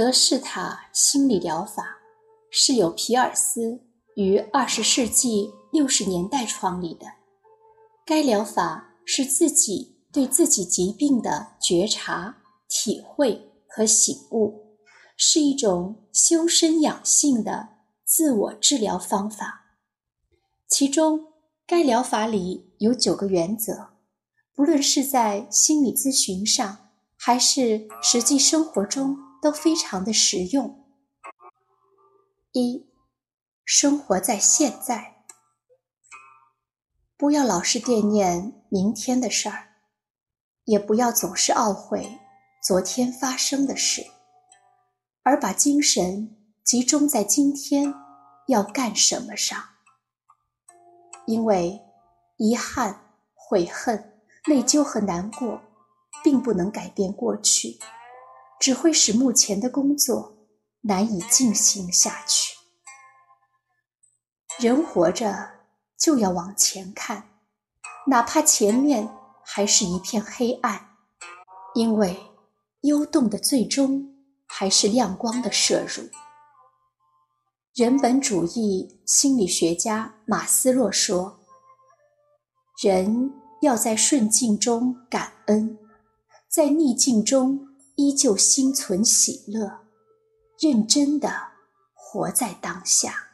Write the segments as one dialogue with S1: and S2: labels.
S1: 格式塔心理疗法是由皮尔斯于二十世纪六十年代创立的。该疗法是自己对自己疾病的觉察、体会和醒悟，是一种修身养性的自我治疗方法。其中，该疗法里有九个原则，不论是在心理咨询上，还是实际生活中。都非常的实用。一，生活在现在，不要老是惦念明天的事儿，也不要总是懊悔昨天发生的事，而把精神集中在今天要干什么上。因为遗憾、悔恨、内疚和难过，并不能改变过去。只会使目前的工作难以进行下去。人活着就要往前看，哪怕前面还是一片黑暗，因为幽洞的最终还是亮光的射入。人本主义心理学家马斯洛说：“人要在顺境中感恩，在逆境中。”依旧心存喜乐，认真的活在当下。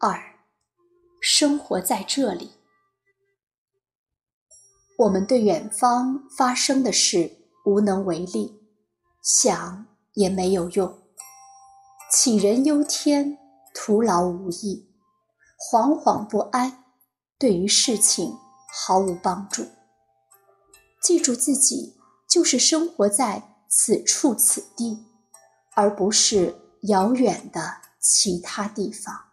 S1: 二，生活在这里。我们对远方发生的事无能为力，想也没有用，杞人忧天，徒劳无益，惶惶不安，对于事情毫无帮助。记住自己就是生活在此处此地，而不是遥远的其他地方。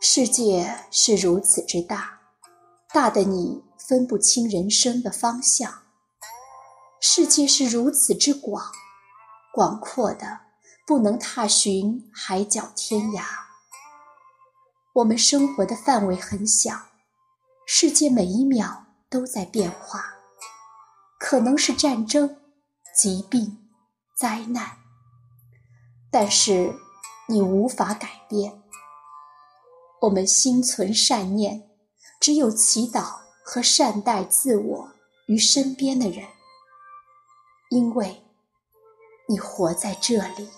S1: 世界是如此之大，大的你分不清人生的方向；世界是如此之广，广阔的不能踏寻海角天涯。我们生活的范围很小，世界每一秒。都在变化，可能是战争、疾病、灾难，但是你无法改变。我们心存善念，只有祈祷和善待自我与身边的人，因为你活在这里。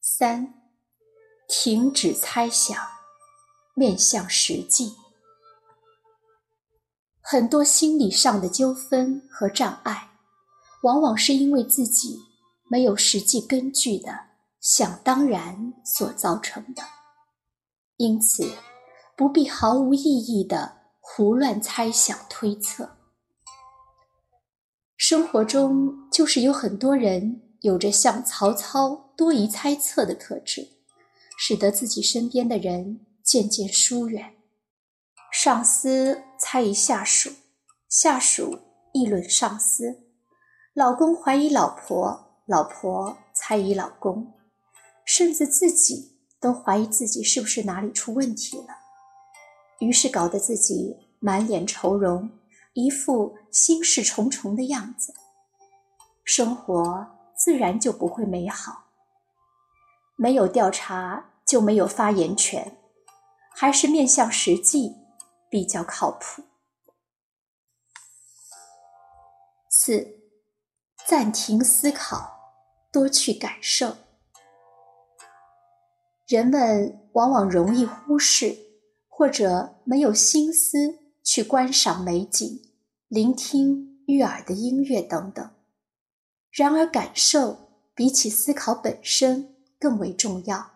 S1: 三，停止猜想。面向实际，很多心理上的纠纷和障碍，往往是因为自己没有实际根据的想当然所造成的。因此，不必毫无意义的胡乱猜想推测。生活中就是有很多人有着像曹操多疑猜测的特质，使得自己身边的人。渐渐疏远，上司猜疑下属，下属议论上司，老公怀疑老婆，老婆猜疑老公，甚至自己都怀疑自己是不是哪里出问题了。于是搞得自己满脸愁容，一副心事重重的样子，生活自然就不会美好。没有调查就没有发言权。还是面向实际比较靠谱。四，暂停思考，多去感受。人们往往容易忽视，或者没有心思去观赏美景、聆听悦耳的音乐等等。然而，感受比起思考本身更为重要。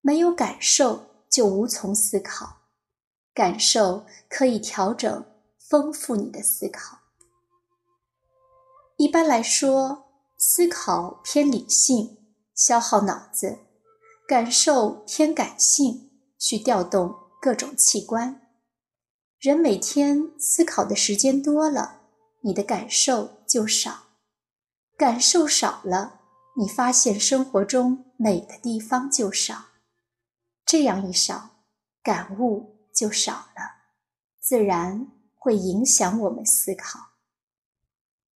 S1: 没有感受。就无从思考，感受可以调整、丰富你的思考。一般来说，思考偏理性，消耗脑子；感受偏感性，需调动各种器官。人每天思考的时间多了，你的感受就少；感受少了，你发现生活中美的地方就少。这样一少，感悟就少了，自然会影响我们思考。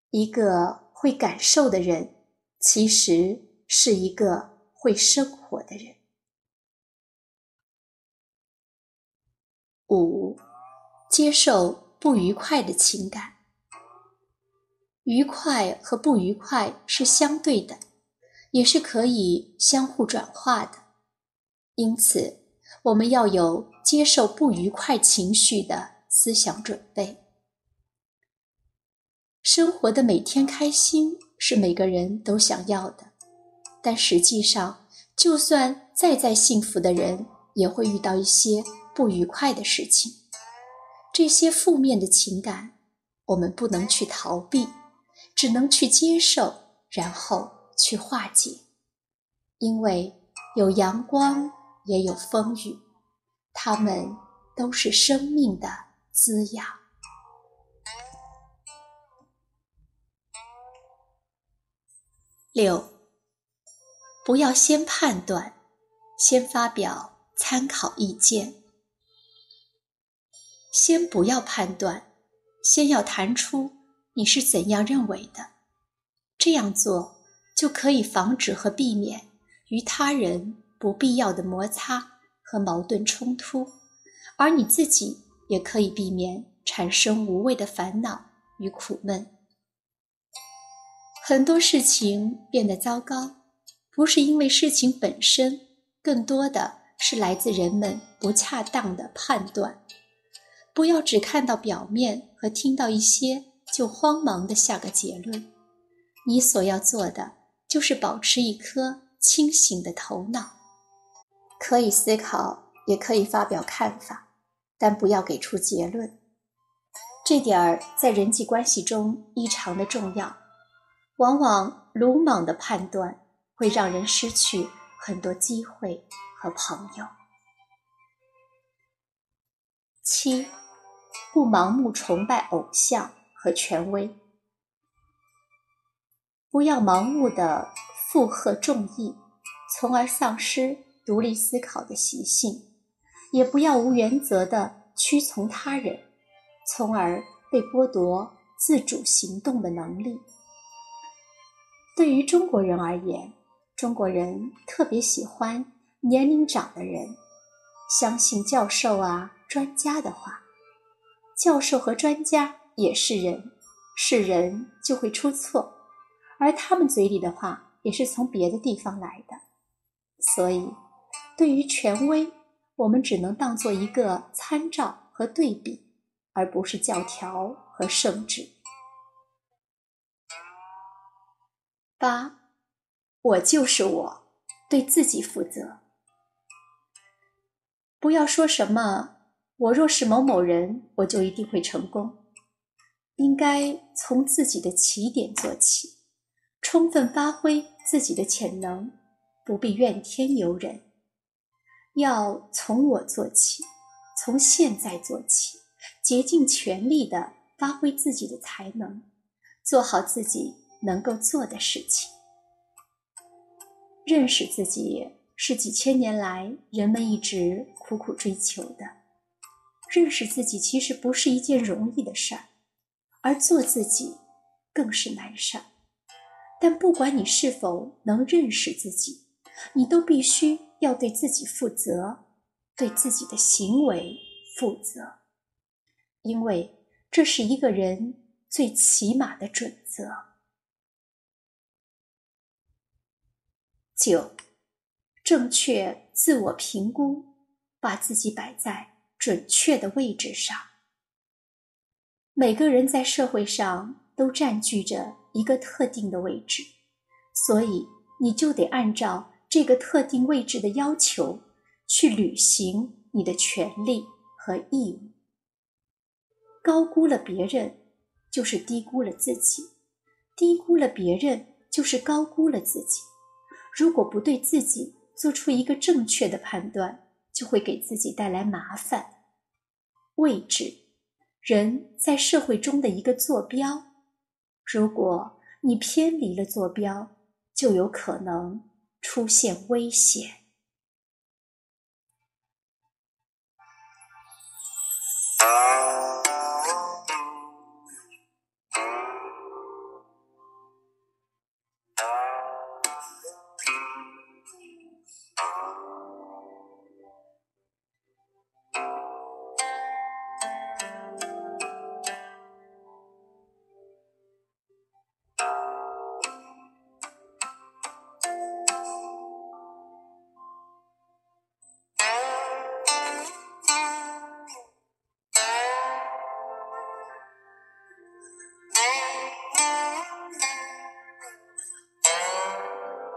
S1: 一个会感受的人，其实是一个会生活的人。五，接受不愉快的情感。愉快和不愉快是相对的，也是可以相互转化的。因此，我们要有接受不愉快情绪的思想准备。生活的每天开心是每个人都想要的，但实际上，就算再再幸福的人，也会遇到一些不愉快的事情。这些负面的情感，我们不能去逃避。只能去接受，然后去化解，因为有阳光，也有风雨，它们都是生命的滋养。六，不要先判断，先发表参考意见，先不要判断，先要谈出。你是怎样认为的？这样做就可以防止和避免与他人不必要的摩擦和矛盾冲突，而你自己也可以避免产生无谓的烦恼与苦闷。很多事情变得糟糕，不是因为事情本身，更多的是来自人们不恰当的判断。不要只看到表面和听到一些。就慌忙的下个结论。你所要做的就是保持一颗清醒的头脑，可以思考，也可以发表看法，但不要给出结论。这点儿在人际关系中异常的重要。往往鲁莽的判断会让人失去很多机会和朋友。七，不盲目崇拜偶像。和权威，不要盲目的附和众议，从而丧失独立思考的习性；也不要无原则的屈从他人，从而被剥夺自主行动的能力。对于中国人而言，中国人特别喜欢年龄长的人，相信教授啊、专家的话。教授和专家。也是人，是人就会出错，而他们嘴里的话也是从别的地方来的，所以对于权威，我们只能当做一个参照和对比，而不是教条和圣旨。八，我就是我，对自己负责，不要说什么我若是某某人，我就一定会成功。应该从自己的起点做起，充分发挥自己的潜能，不必怨天尤人。要从我做起，从现在做起，竭尽全力的发挥自己的才能，做好自己能够做的事情。认识自己是几千年来人们一直苦苦追求的。认识自己其实不是一件容易的事儿。而做自己更是难事儿，但不管你是否能认识自己，你都必须要对自己负责，对自己的行为负责，因为这是一个人最起码的准则。九，正确自我评估，把自己摆在准确的位置上。每个人在社会上都占据着一个特定的位置，所以你就得按照这个特定位置的要求去履行你的权利和义务。高估了别人，就是低估了自己；低估了别人，就是高估了自己。如果不对自己做出一个正确的判断，就会给自己带来麻烦。位置。人在社会中的一个坐标，如果你偏离了坐标，就有可能出现危险。